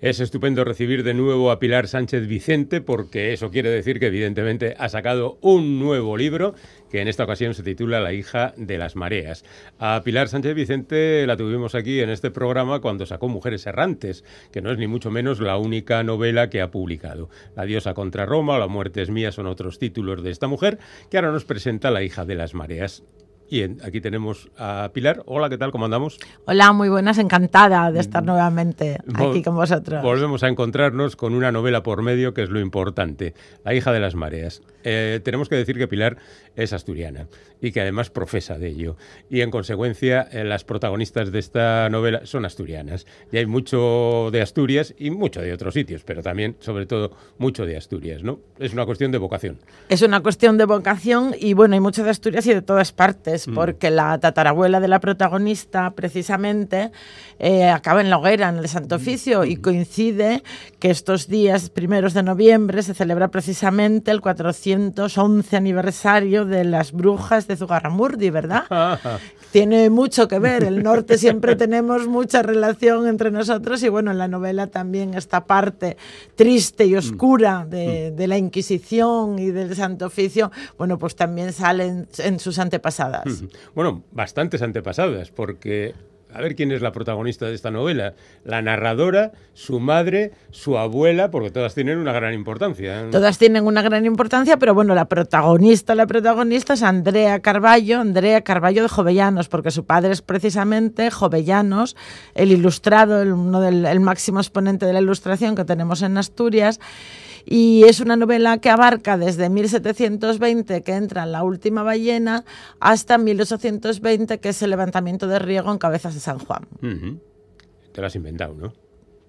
Es estupendo recibir de nuevo a Pilar Sánchez Vicente porque eso quiere decir que evidentemente ha sacado un nuevo libro que en esta ocasión se titula La hija de las mareas. A Pilar Sánchez Vicente la tuvimos aquí en este programa cuando sacó Mujeres errantes, que no es ni mucho menos la única novela que ha publicado. La diosa contra Roma o La muerte es mía son otros títulos de esta mujer que ahora nos presenta La hija de las mareas. Y aquí tenemos a Pilar. Hola, ¿qué tal? ¿Cómo andamos? Hola, muy buenas, encantada de estar nuevamente aquí con vosotros. Volvemos a encontrarnos con una novela por medio que es lo importante, La hija de las mareas. Eh, tenemos que decir que Pilar es asturiana y que además profesa de ello. Y en consecuencia, eh, las protagonistas de esta novela son asturianas. Y hay mucho de Asturias y mucho de otros sitios, pero también, sobre todo, mucho de Asturias, ¿no? Es una cuestión de vocación. Es una cuestión de vocación y bueno, hay mucho de Asturias y de todas partes, mm. porque la tatarabuela de la protagonista, precisamente, eh, acaba en la hoguera, en el Santo mm. Oficio, y coincide que estos días primeros de noviembre se celebra precisamente el 411 aniversario de las brujas de Zugarramurdi, ¿verdad? Tiene mucho que ver. El norte siempre tenemos mucha relación entre nosotros y bueno, en la novela también esta parte triste y oscura de, de la Inquisición y del Santo Oficio, bueno, pues también salen en sus antepasadas. Bueno, bastantes antepasadas, porque a ver quién es la protagonista de esta novela. La narradora, su madre, su abuela, porque todas tienen una gran importancia. Todas tienen una gran importancia, pero bueno, la protagonista, la protagonista es Andrea Carballo, Andrea Carballo de Jovellanos, porque su padre es precisamente Jovellanos, el ilustrado, el, uno del el máximo exponente de la ilustración que tenemos en Asturias y es una novela que abarca desde 1720, que entra en la última ballena, hasta 1820, que es el levantamiento de Riego en Cabezas de San Juan. Te lo has inventado, ¿no?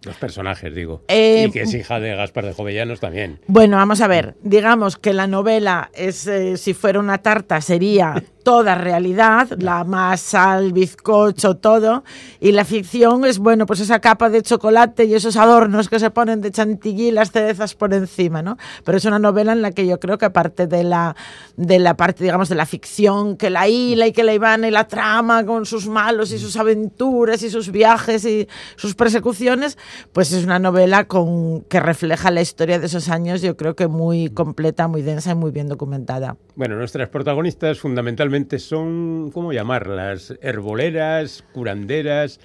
Los personajes, digo. Eh, y que es hija de Gaspar de Jovellanos también. Bueno, vamos a ver. Digamos que la novela es, eh, si fuera una tarta, sería toda realidad, la masa, el bizcocho, todo, y la ficción es, bueno, pues esa capa de chocolate y esos adornos que se ponen de chantilly y las cerezas por encima, ¿no? Pero es una novela en la que yo creo que aparte de la, de la parte, digamos, de la ficción, que la hila y que la Ivana y la trama con sus malos y sus aventuras y sus viajes y sus persecuciones, pues es una novela con, que refleja la historia de esos años, yo creo que muy completa, muy densa y muy bien documentada. Bueno, nuestras protagonistas fundamentalmente son, ¿cómo llamarlas? Herboleras, curanderas,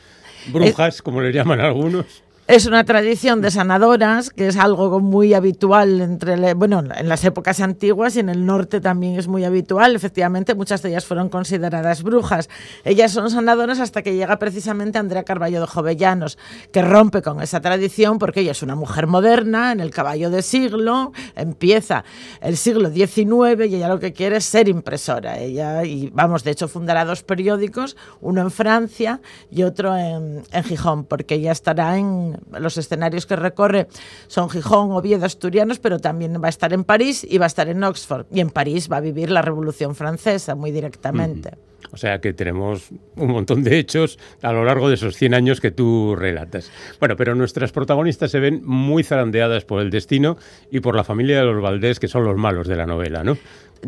brujas, como le llaman algunos. Es una tradición de sanadoras, que es algo muy habitual entre, bueno, en las épocas antiguas y en el norte también es muy habitual. Efectivamente, muchas de ellas fueron consideradas brujas. Ellas son sanadoras hasta que llega precisamente Andrea Carballo de Jovellanos, que rompe con esa tradición porque ella es una mujer moderna, en el caballo de siglo, empieza el siglo XIX y ella lo que quiere es ser impresora. Ella, y vamos, de hecho fundará dos periódicos, uno en Francia y otro en, en Gijón, porque ella estará en los escenarios que recorre son Gijón, Oviedo, Asturianos, pero también va a estar en París y va a estar en Oxford. Y en París va a vivir la Revolución Francesa muy directamente. O sea que tenemos un montón de hechos a lo largo de esos 100 años que tú relatas. Bueno, pero nuestras protagonistas se ven muy zarandeadas por el destino y por la familia de los Valdés, que son los malos de la novela, ¿no?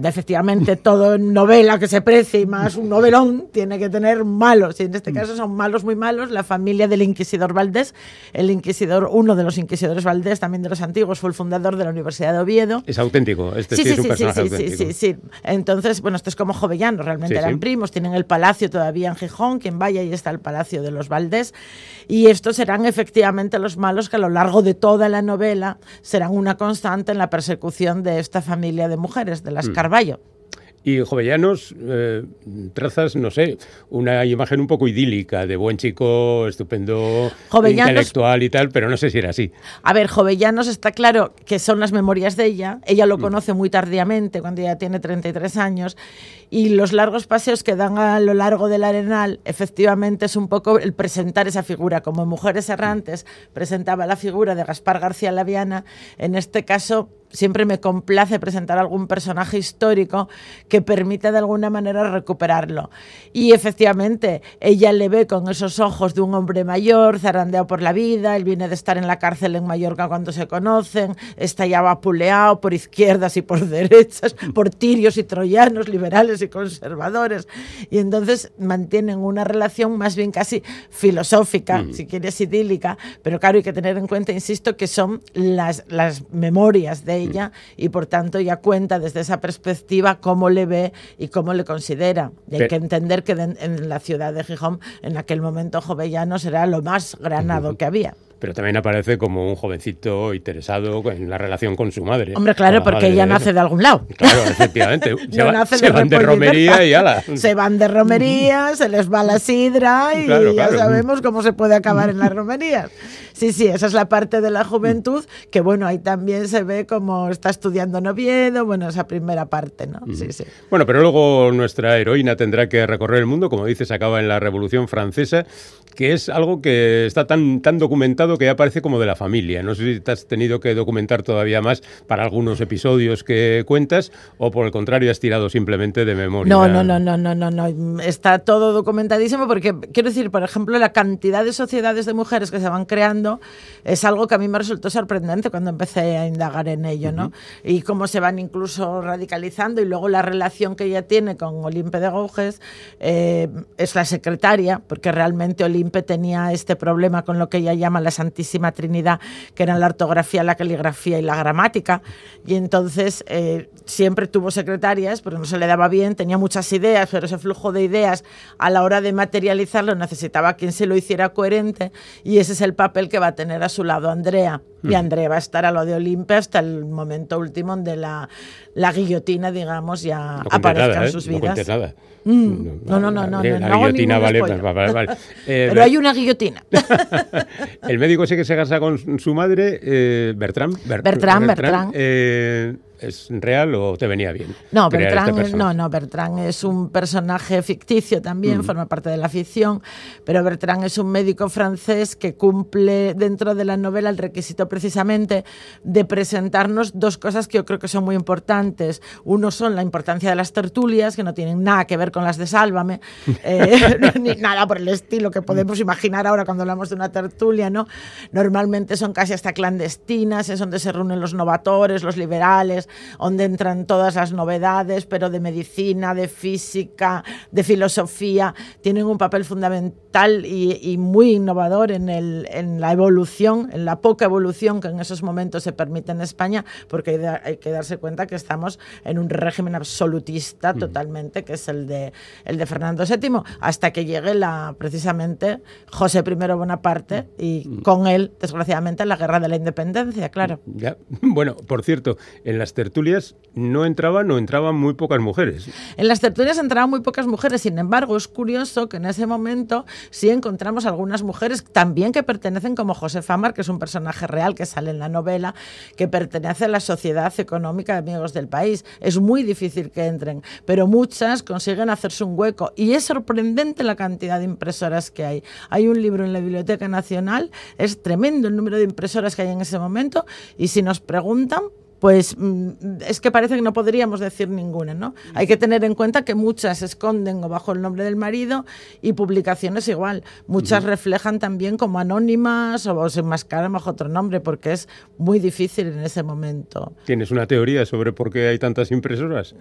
efectivamente todo novela que se precie y más un novelón tiene que tener malos y en este caso son malos muy malos. La familia del inquisidor Valdés el inquisidor uno de los inquisidores Valdés también de los antiguos fue el fundador de la Universidad de Oviedo. Es auténtico este sí, sí, es un sí, sí, sí, sí, sí, entonces bueno esto es como Jovellano realmente eran primos tienen el palacio todavía en Gijón quien vaya ahí está el palacio de los Valdés y estos serán efectivamente los malos que a lo largo de toda la novela serán una constante en la persecución de esta familia de mujeres de las mm. Carballo. Y Jovellanos eh, trazas, no sé, una imagen un poco idílica de buen chico, estupendo, intelectual y tal, pero no sé si era así. A ver, Jovellanos está claro que son las memorias de ella. Ella lo mm. conoce muy tardíamente, cuando ella tiene 33 años, y los largos paseos que dan a lo largo del arenal, efectivamente es un poco el presentar esa figura. Como Mujeres Errantes presentaba la figura de Gaspar García Laviana, en este caso siempre me complace presentar algún personaje histórico que permita de alguna manera recuperarlo. Y efectivamente, ella le ve con esos ojos de un hombre mayor, zarandeado por la vida, él viene de estar en la cárcel en Mallorca cuando se conocen, está ya vapuleado por izquierdas y por derechas, por tirios y troyanos, liberales y conservadores. Y entonces mantienen una relación más bien casi filosófica, si quieres idílica, pero claro, hay que tener en cuenta, insisto, que son las, las memorias de ella y por tanto ya cuenta desde esa perspectiva cómo le ve y cómo le considera. Y hay que entender que en la ciudad de Gijón en aquel momento Jovellanos era lo más granado que había pero también aparece como un jovencito interesado en la relación con su madre. Hombre, claro, porque ella nace de algún lado. Claro, efectivamente. se, van de romería y ala. Se van de romería, se les va la sidra y ya sabemos cómo se puede acabar en las romerías. Sí, sí, esa es la parte de la juventud que, bueno, ahí también se ve como está estudiando Noviedo, bueno, esa primera parte, ¿no? Sí, sí. Bueno, pero luego nuestra heroína tendrá que recorrer el mundo, como dices, acaba en la Revolución Francesa, que es algo que está tan, tan documentado que ya parece como de la familia. No sé si te has tenido que documentar todavía más para algunos episodios que cuentas o por el contrario has tirado simplemente de memoria. No, no, no, no, no, no, no. Está todo documentadísimo porque quiero decir, por ejemplo, la cantidad de sociedades de mujeres que se van creando es algo que a mí me resultó sorprendente cuando empecé a indagar en ello, ¿no? Y cómo se van incluso radicalizando y luego la relación que ella tiene con Olimpe de Gouges eh, es la secretaria, porque realmente Olimpe tenía este problema con lo que ella llama la Santísima Trinidad, que eran la ortografía, la caligrafía y la gramática, y entonces eh, siempre tuvo secretarias, pero no se le daba bien, tenía muchas ideas, pero ese flujo de ideas a la hora de materializarlo necesitaba quien se lo hiciera coherente, y ese es el papel que va a tener a su lado Andrea. Y Andrea va a estar a lo de Olimpia hasta el momento último donde la, la guillotina, digamos, ya aparezca en ¿eh? sus vidas. Mm. No, no, no, no, no, La guillotina, vale, vale, vale, Pero hay una guillotina. el médico sé que se casa con su madre, eh, Bertrand. Bertrand, Bertrand. Eh, ¿Es real o te venía bien? No, este Bertrand, no, no, Bertrand es un personaje ficticio también, mm. forma parte de la ficción, pero Bertrand es un médico francés que cumple dentro de la novela el requisito precisamente de presentarnos dos cosas que yo creo que son muy importantes. Uno son la importancia de las tertulias, que no tienen nada que ver con las de Sálvame, eh, ni nada por el estilo que podemos imaginar ahora cuando hablamos de una tertulia, ¿no? Normalmente son casi hasta clandestinas, es donde se reúnen los novatores, los liberales, donde entran todas las novedades, pero de medicina, de física, de filosofía, tienen un papel fundamental y, muy innovador en, el, en, la evolución, en la poca evolución que en esos momentos se permite en España, porque hay, que darse cuenta que estamos en un régimen absolutista mm. totalmente, que es el de, el de Fernando VII, hasta que llegue la, precisamente José I Bonaparte y mm. con él, desgraciadamente, la guerra de la independencia, claro. Ya. Bueno, por cierto, en las tertulias no entraban o entraban muy pocas mujeres. En las tertulias entraban muy pocas mujeres, sin embargo, es curioso que en ese momento sí encontramos algunas mujeres también que pertenecen como Josefa Mar, que es un personaje real que sale en la novela, que pertenece a la Sociedad Económica de Amigos del País. Es muy difícil que entren, pero muchas consiguen hacerse un hueco y es sorprendente la cantidad de impresoras que hay. Hay un libro en la Biblioteca Nacional, es tremendo el número de impresoras que hay en ese momento y si nos preguntan, pues mm, es que parece que no podríamos decir ninguna, ¿no? Hay que tener en cuenta que muchas se esconden bajo el nombre del marido y publicaciones igual. Muchas reflejan también como anónimas o se enmascaran bajo otro nombre porque es muy difícil en ese momento. ¿Tienes una teoría sobre por qué hay tantas impresoras?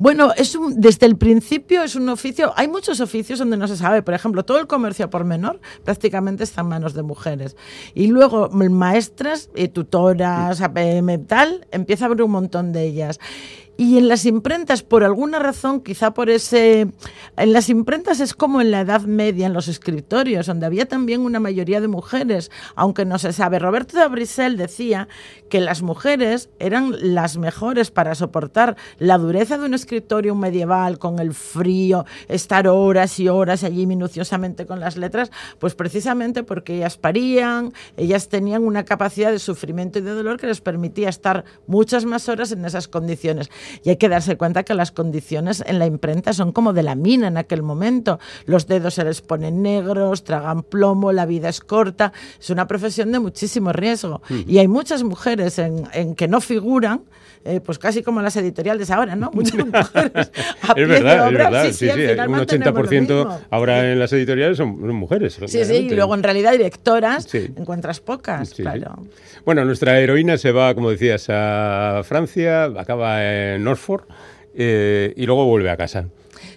Bueno, es desde el principio es un oficio, hay muchos oficios donde no se sabe, por ejemplo, todo el comercio por menor prácticamente está en manos de mujeres. Y luego maestras, y tutoras, APM, tal, empieza a haber un montón de ellas. Y en las imprentas, por alguna razón, quizá por ese... En las imprentas es como en la Edad Media, en los escritorios, donde había también una mayoría de mujeres, aunque no se sabe. Roberto de Brisel decía que las mujeres eran las mejores para soportar la dureza de un escritorio medieval, con el frío, estar horas y horas allí minuciosamente con las letras, pues precisamente porque ellas parían, ellas tenían una capacidad de sufrimiento y de dolor que les permitía estar muchas más horas en esas condiciones. Y hay que darse cuenta que las condiciones en la imprenta son como de la mina en aquel momento. Los dedos se les ponen negros, tragan plomo, la vida es corta. Es una profesión de muchísimo riesgo. Y hay muchas mujeres en, que no figuran, eh, pues casi como las editoriales ahora, ¿no? Muchas mujeres a es verdad, es verdad. Sí, sí, un 80% ahora en las editoriales son, mujeres. Sí, sí, y luego en realidad directoras encuentras pocas, claro. Bueno, nuestra heroína se va, como decías, a Francia, acaba en Norfolk eh, y luego vuelve a casa.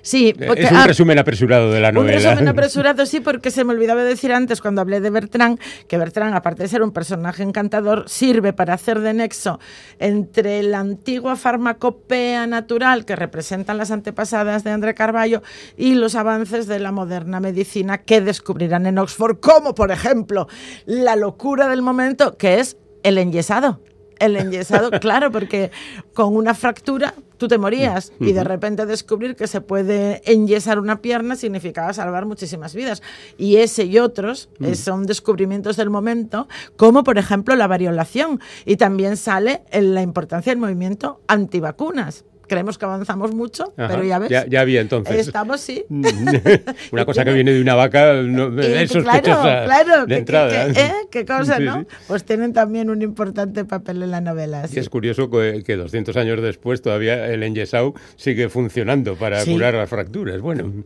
Sí, eh, es un ah, resumen apresurado de la novela. Un resumen apresurado, sí, porque se me olvidaba decir antes cuando hablé de Bertrand, que Bertrand, aparte de ser un personaje encantador, sirve para hacer de nexo entre la antigua farmacopea natural que representan las antepasadas de André Carballo y los avances de la moderna medicina que descubrirán en Oxford, como por ejemplo la locura del momento que es el enyesado el enyesado, claro, porque con una fractura tú te morías y de repente descubrir que se puede enyesar una pierna significaba salvar muchísimas vidas. Y ese y otros eh, son descubrimientos del momento, como por ejemplo la variolación. Y también sale en la importancia del movimiento antivacunas creemos que avanzamos mucho, pero ya ves. Ya, había entonces. Estamos, sí. una cosa que viene de una vaca es sospechosa claro, claro, de entrada. ¿eh? ¿Qué cosa, no? Pues tienen también un importante papel en la novela. Y es curioso que, 200 años después todavía el enyesau sigue funcionando para curar las fracturas. Bueno.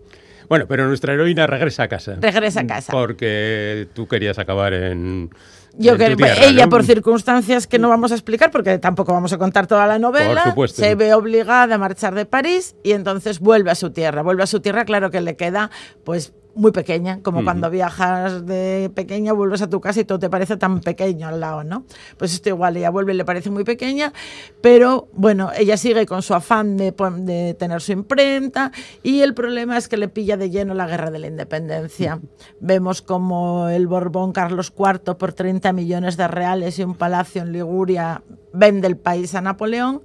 Bueno, pero nuestra heroína regresa a casa. Regresa a casa. Porque tú querías acabar en, yo que ella, por circunstancias que no vamos a explicar, porque tampoco vamos a contar toda la novela, se ve obligada a marchar de París y entonces vuelve a su tierra. Vuelve a su tierra, claro que le queda pues muy pequeña, como cuando viajas de pequeña, vuelves a tu casa y todo te parece tan pequeño al lado, ¿no? Pues esto igual, ella vuelve y le parece muy pequeña, pero bueno, ella sigue con su afán de, de tener su imprenta y el problema es que le pilla de lleno la guerra de la independencia. Vemos como el Borbón Carlos IV por 30 millones de reales y un palacio en Liguria vende el país a Napoleón.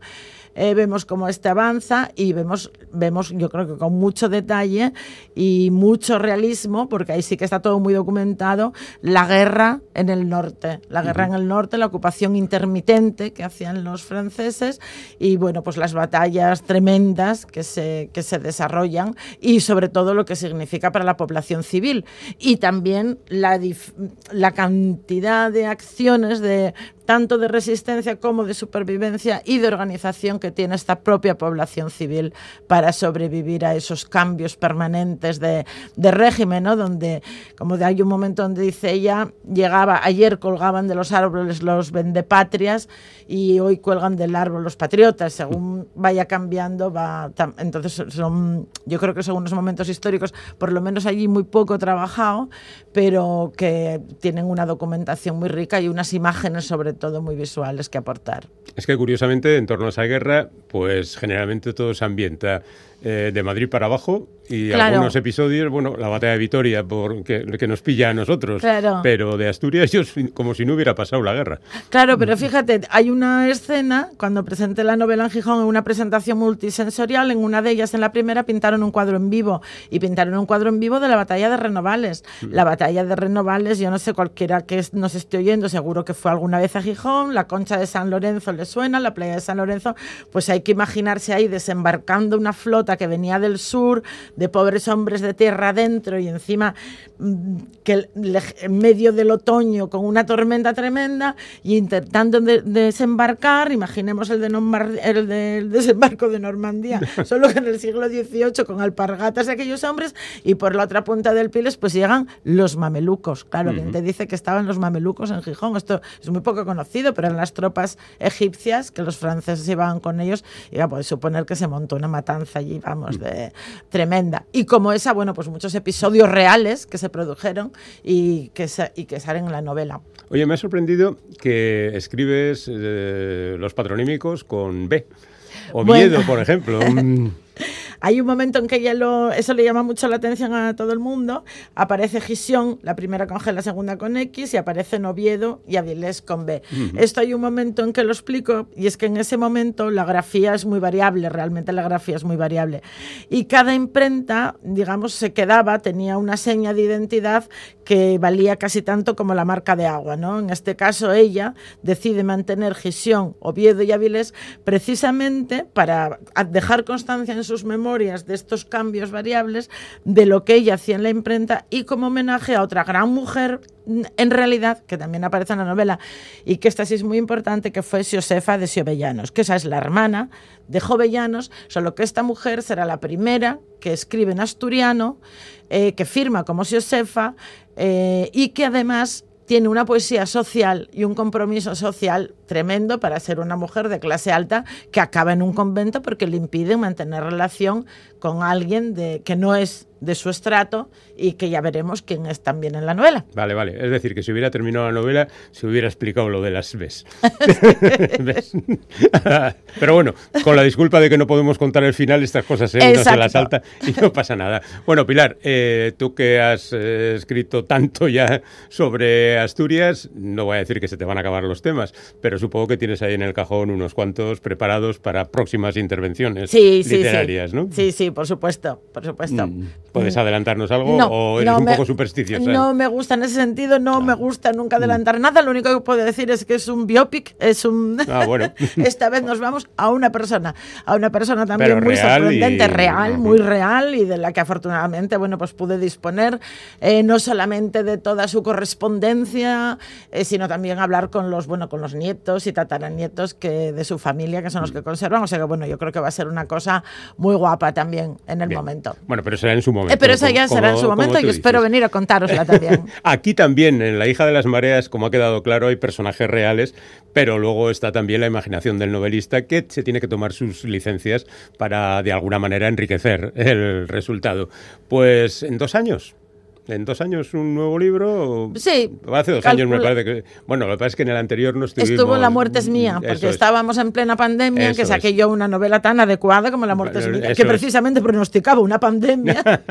Eh, vemos cómo este avanza y vemos, vemos, yo creo que con mucho detalle y mucho realismo, porque ahí sí que está todo muy documentado, la guerra en el norte, la guerra en el norte, la ocupación intermitente que hacían los franceses y bueno, pues las batallas tremendas que se, que se desarrollan y sobre todo lo que significa para la población civil. Y también la, la cantidad de acciones de tanto de resistencia como de supervivencia y de organización que tiene esta propia población civil para sobrevivir a esos cambios permanentes de, régimen, ¿no? donde, como de hay un momento donde dice ella, llegaba, ayer colgaban de los árboles los vendepatrias y hoy cuelgan del árbol los patriotas, según vaya cambiando, va, entonces son, yo creo que son unos momentos históricos, por lo menos allí muy poco trabajado, pero que tienen una documentación muy rica y unas imágenes sobre todo muy visuales que aportar. Es que curiosamente en torno a esa guerra, pues generalmente todo se ambienta eh, de Madrid para abajo y algunos episodios, bueno, la batalla de Vitoria por, que, nos pilla a nosotros, pero de Asturias como si no hubiera pasado la guerra. Claro, pero fíjate, hay una escena, cuando presenté la novela en Gijón, en una presentación multisensorial, en una de ellas, en la primera, pintaron un cuadro en vivo y pintaron un cuadro en vivo de la batalla de Renovales. Mm. La batalla de Renovales, yo no sé cualquiera que nos esté oyendo, seguro que fue alguna vez a Gijón, la concha de San Lorenzo le suena, la playa de San Lorenzo, pues hay que imaginarse ahí desembarcando una flota que venía del sur, de pobres hombres de tierra adentro y encima mm, que en medio del otoño con una tormenta tremenda y intentando desembarcar, imaginemos el, de el desembarco de Normandía, solo que en el siglo XVIII con alpargatas de aquellos hombres y por la otra punta del Piles pues llegan los mamelucos. Claro, quien te dice que estaban los mamelucos en Gijón, esto es muy poco conocido, pero eran las tropas egipcias que los franceses iban con ellos y ya puedes suponer que se montó una matanza allí vamos, de tremenda. Y como esa, bueno, pues muchos episodios reales que se produjeron y que, y que salen en la novela. Oye, me ha sorprendido que escribes eh, los patronímicos con B. Oviedo, por ejemplo. hay un momento en que ella lo, eso le llama mucho la atención a todo el mundo. Aparece Gisión, la primera con G, la segunda con X, y aparece Oviedo y Avilés con B. Esto hay un momento en que lo explico, y es que en ese momento la grafía es muy variable, realmente la grafía es muy variable. Y cada imprenta, digamos, se quedaba, tenía una seña de identidad que valía casi tanto como la marca de agua. ¿no? En este caso, ella decide mantener Gisión, Oviedo y Avilés precisamente para dejar constancia en sus memorias de estos cambios variables, de lo que ella hacía en la imprenta y como homenaje a otra gran mujer en realidad, que también aparece en la novela, y que esta sí es muy importante, que fue Josefa de Siovellanos, que esa es la hermana de Jovellanos, solo que esta mujer será la primera que escribe en asturiano, eh, que firma como Josefa, eh, y que además tiene una poesía social y un compromiso social tremendo para ser una mujer de clase alta que acaba en un convento porque le impide mantener relación con alguien de, que no es de su estrato y que ya veremos quién es también en la novela. Vale, vale. Es decir, que si hubiera terminado la novela, se hubiera explicado lo de las ves. Pero bueno, con la disculpa de que no podemos contar el final, estas cosas ¿eh? no se las salta y no pasa nada. Bueno, Pilar, eh, tú que has eh, escrito tanto ya sobre Asturias, no voy a decir que se te van a acabar los temas, pero supongo que tienes ahí en el cajón unos cuantos preparados para próximas intervenciones literarias, sí. ¿no? Sí, sí, por supuesto, por supuesto. Mm. ¿Puedes adelantarnos algo o eres un poco supersticiosa? No me gusta en ese sentido, no me gusta nunca mm. adelantar nada. Lo único que puedo decir es que es un biopic, es un... Ah, bueno. Esta vez nos vamos a una persona, a una persona también muy sorprendente, real, muy real y de la que afortunadamente, bueno, pues pude disponer eh, no solamente de toda su correspondencia, eh, sino también hablar con los, bueno, con los nietos y tataranietos que de su familia, que son los que conservan. O sea que, bueno, yo creo que va a ser una cosa muy guapa también en el momento. Bueno, pero será en su momento. Eh, pero esa ya será en su momento y espero venir a contárosla también. Aquí también, en La hija de las mareas, como ha quedado claro, hay personajes reales, pero luego está también la imaginación del novelista que se tiene que tomar sus licencias para, de alguna manera, enriquecer el resultado. Pues en dos años en dos años un nuevo libro. Sí. Hace dos años me parece que. Bueno, lo que pasa es que en el anterior no estuvimos. Estuvo La muerte es mía, porque estábamos en plena pandemia, que saqué yo una novela tan adecuada como La muerte es mía, que precisamente pronosticaba una pandemia.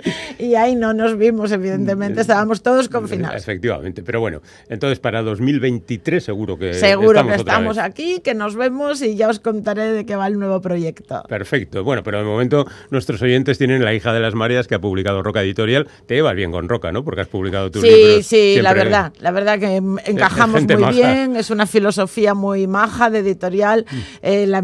y ahí no nos vimos, evidentemente, estábamos todos confinados. Efectivamente, pero bueno, entonces para 2023 seguro que. Seguro estamos que estamos aquí, que nos vemos y ya os contaré de qué va el nuevo proyecto. Perfecto. Bueno, pero de momento nuestros oyentes tienen La hija de las Mareas que ha publicado Roca Editorial. Te va bien con Roca, ¿no? Porque has publicado tus sí, libros. Sí, sí, la verdad. La verdad que encajamos muy bien. Es una filosofía muy maja de editorial. Mm. Eh, la,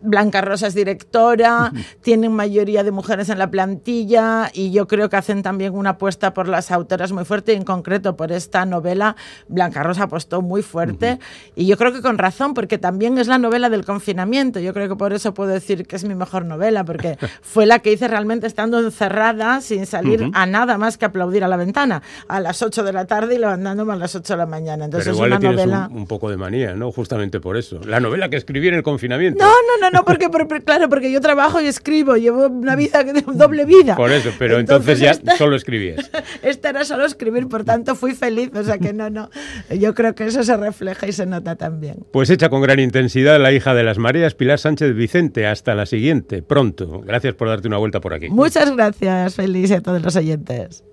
Blanca Rosa es directora. tienen mayoría de mujeres en la plantilla. Y yo creo que hacen también una apuesta por las autoras muy fuerte. Y en concreto por esta novela, Blanca Rosa apostó muy fuerte. Y yo creo que con razón, porque también es la novela del confinamiento. Yo creo que por eso puedo decir que es mi mejor novela, porque fue la que hice realmente estando encerrada, sin salir a nada más que aplaudir a la ventana a las 8 de la tarde y levantándome a las 8 de la mañana. Entonces Pero igual es una le novela. Un, un, poco de manía, ¿no? Justamente por eso. La novela que escribí en el confinamiento. No, no, no, no, porque, claro, porque yo trabajo y escribo, llevo una vida, doble vida. Por eso, pero entonces, ya solo escribías. Esta era solo escribir, por tanto fui feliz, o sea que no, no. Yo creo que eso se refleja y se nota también. Pues hecha con gran intensidad la hija de las mareas, Pilar Sánchez Vicente. Hasta la siguiente, pronto. Gracias por darte una vuelta por aquí. Muchas gracias, Feliz, y a todos los oyentes.